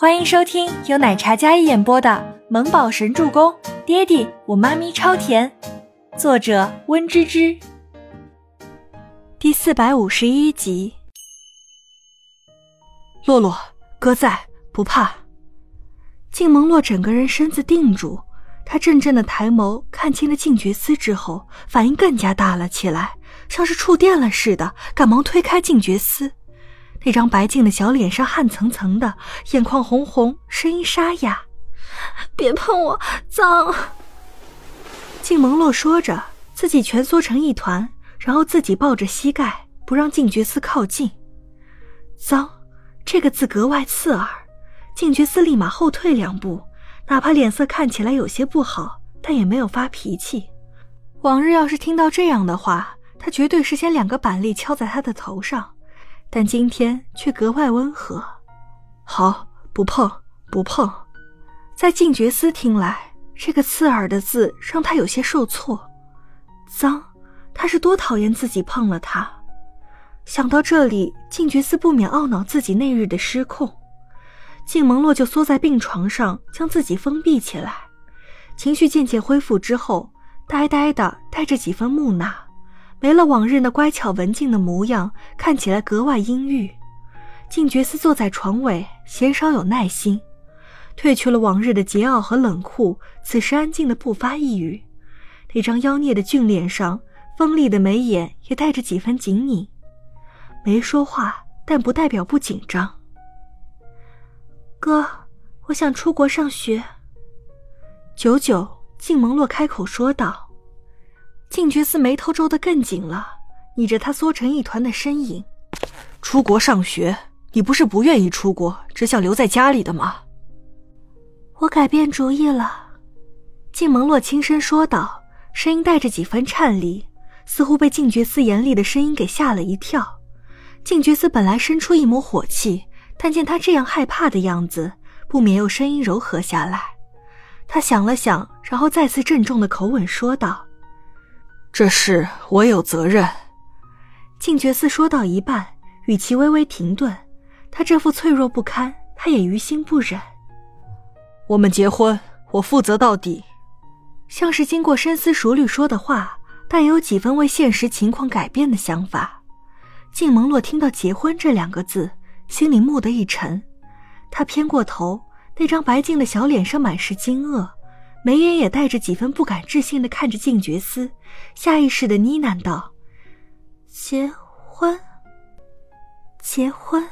欢迎收听由奶茶嘉一演播的《萌宝神助攻》，爹地我妈咪超甜，作者温芝芝。第四百五十一集。洛洛，哥在，不怕。静蒙洛整个人身子定住，他怔怔的抬眸看清了静觉司之后，反应更加大了起来，像是触电了似的，赶忙推开静觉司。那张白净的小脸上汗涔涔的，眼眶红红，声音沙哑：“别碰我，脏。”静蒙洛说着，自己蜷缩成一团，然后自己抱着膝盖，不让静觉司靠近。脏，这个字格外刺耳。静觉司立马后退两步，哪怕脸色看起来有些不好，但也没有发脾气。往日要是听到这样的话，他绝对是先两个板栗敲在他的头上。但今天却格外温和。好，不碰，不碰。在静觉司听来，这个刺耳的字让他有些受挫。脏，他是多讨厌自己碰了他。想到这里，静觉司不免懊恼自己那日的失控。静蒙洛就缩在病床上，将自己封闭起来。情绪渐渐恢复之后，呆呆的，带着几分木讷。没了往日那乖巧文静的模样，看起来格外阴郁。静觉寺坐在床尾，鲜少有耐心，褪去了往日的桀骜和冷酷，此时安静的不发一语。那张妖孽的俊脸上，锋利的眉眼也带着几分紧拧。没说话，但不代表不紧张。哥，我想出国上学。久久，静蒙洛开口说道。静觉寺眉头皱得更紧了，倚着他缩成一团的身影。出国上学？你不是不愿意出国，只想留在家里的吗？我改变主意了。静蒙洛轻声说道，声音带着几分颤栗，似乎被静觉寺严厉的声音给吓了一跳。静觉寺本来生出一抹火气，但见他这样害怕的样子，不免又声音柔和下来。他想了想，然后再次郑重的口吻说道。这事我有责任。静觉寺说到一半，语气微微停顿。他这副脆弱不堪，他也于心不忍。我们结婚，我负责到底。像是经过深思熟虑说的话，但有几分为现实情况改变的想法。静蒙洛听到“结婚”这两个字，心里蓦地一沉。他偏过头，那张白净的小脸上满是惊愕。眉眼也带着几分不敢置信的看着静觉司，下意识的呢喃道：“结婚，结婚。”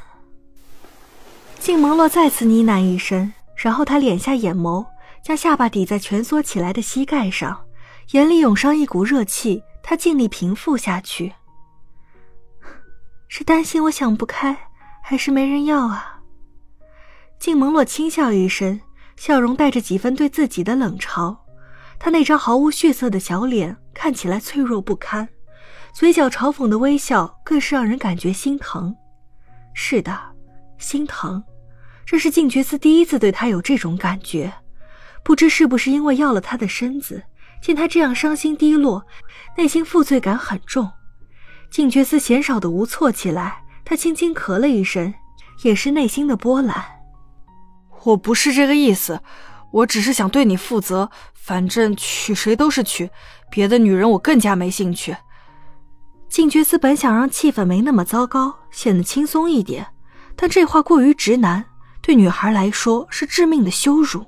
静蒙洛再次呢喃一声，然后他敛下眼眸，将下巴抵在蜷缩起来的膝盖上，眼里涌上一股热气，他尽力平复下去。是担心我想不开，还是没人要啊？静蒙洛轻笑一声。笑容带着几分对自己的冷嘲，他那张毫无血色的小脸看起来脆弱不堪，嘴角嘲讽的微笑更是让人感觉心疼。是的，心疼。这是静觉寺第一次对他有这种感觉，不知是不是因为要了他的身子，见他这样伤心低落，内心负罪感很重。静觉寺鲜少的无措起来，他轻轻咳了一声，也是内心的波澜。我不是这个意思，我只是想对你负责。反正娶谁都是娶，别的女人我更加没兴趣。静觉寺本想让气氛没那么糟糕，显得轻松一点，但这话过于直男，对女孩来说是致命的羞辱。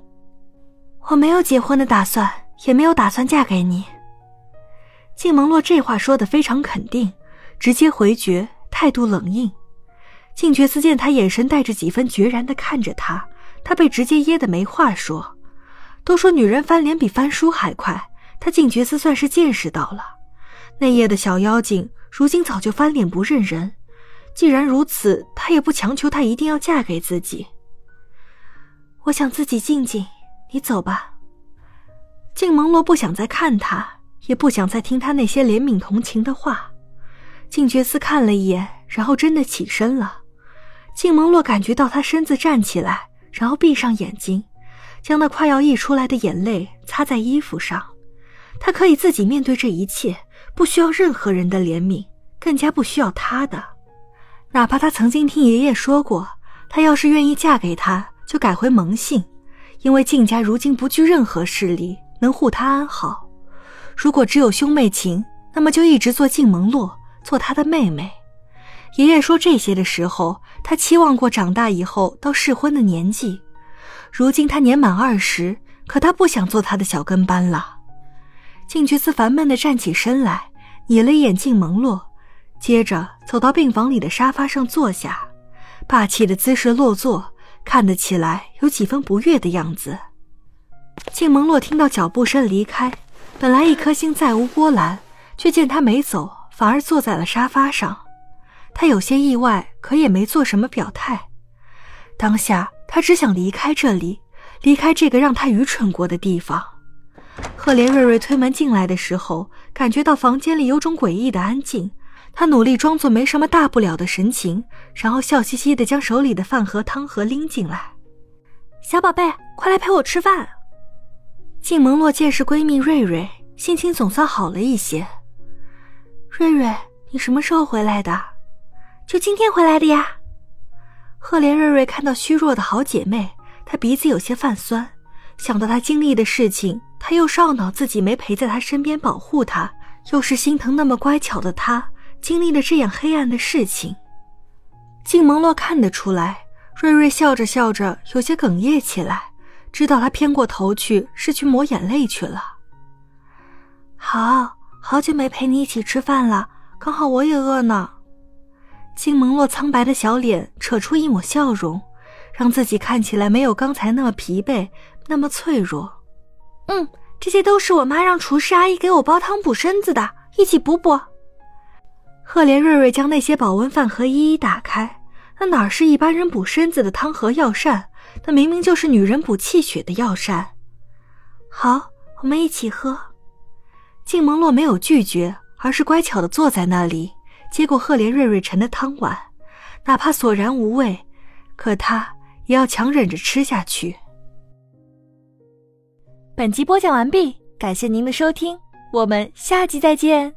我没有结婚的打算，也没有打算嫁给你。静蒙洛这话说的非常肯定，直接回绝，态度冷硬。静觉寺见他眼神带着几分决然的看着他。他被直接噎得没话说。都说女人翻脸比翻书还快，他静觉寺算是见识到了。那夜的小妖精，如今早就翻脸不认人。既然如此，他也不强求她一定要嫁给自己。我想自己静静，你走吧。静蒙洛不想再看他，也不想再听他那些怜悯同情的话。静觉寺看了一眼，然后真的起身了。静蒙洛感觉到他身子站起来。然后闭上眼睛，将那快要溢出来的眼泪擦在衣服上。他可以自己面对这一切，不需要任何人的怜悯，更加不需要他的。哪怕他曾经听爷爷说过，他要是愿意嫁给他，就改回蒙姓，因为靖家如今不惧任何势力，能护他安好。如果只有兄妹情，那么就一直做靖蒙洛，做他的妹妹。爷爷说这些的时候，他期望过长大以后到适婚的年纪。如今他年满二十，可他不想做他的小跟班了。静觉寺烦闷地站起身来，睨了一眼静蒙洛，接着走到病房里的沙发上坐下，霸气的姿势落座，看得起来有几分不悦的样子。静蒙洛听到脚步声离开，本来一颗心再无波澜，却见他没走，反而坐在了沙发上。他有些意外，可也没做什么表态。当下，他只想离开这里，离开这个让他愚蠢过的地方。赫连瑞瑞推门进来的时候，感觉到房间里有种诡异的安静。他努力装作没什么大不了的神情，然后笑嘻嘻地将手里的饭盒、汤盒拎进来：“小宝贝，快来陪我吃饭。”静萌洛见是闺蜜瑞瑞，心情总算好了一些。瑞瑞，你什么时候回来的？就今天回来的呀。赫连瑞瑞看到虚弱的好姐妹，她鼻子有些泛酸。想到她经历的事情，她又懊恼自己没陪在她身边保护她，又是心疼那么乖巧的她经历了这样黑暗的事情。静蒙洛看得出来，瑞瑞笑着笑着有些哽咽起来，知道她偏过头去是去抹眼泪去了。好好久没陪你一起吃饭了，刚好我也饿呢。金蒙洛苍白的小脸扯出一抹笑容，让自己看起来没有刚才那么疲惫，那么脆弱。嗯，这些都是我妈让厨师阿姨给我煲汤补身子的，一起补补。赫连瑞瑞将那些保温饭盒一一打开，那哪是一般人补身子的汤和药膳？那明明就是女人补气血的药膳。好，我们一起喝。静蒙洛没有拒绝，而是乖巧的坐在那里。接过赫连瑞瑞盛的汤碗，哪怕索然无味，可他也要强忍着吃下去。本集播讲完毕，感谢您的收听，我们下集再见。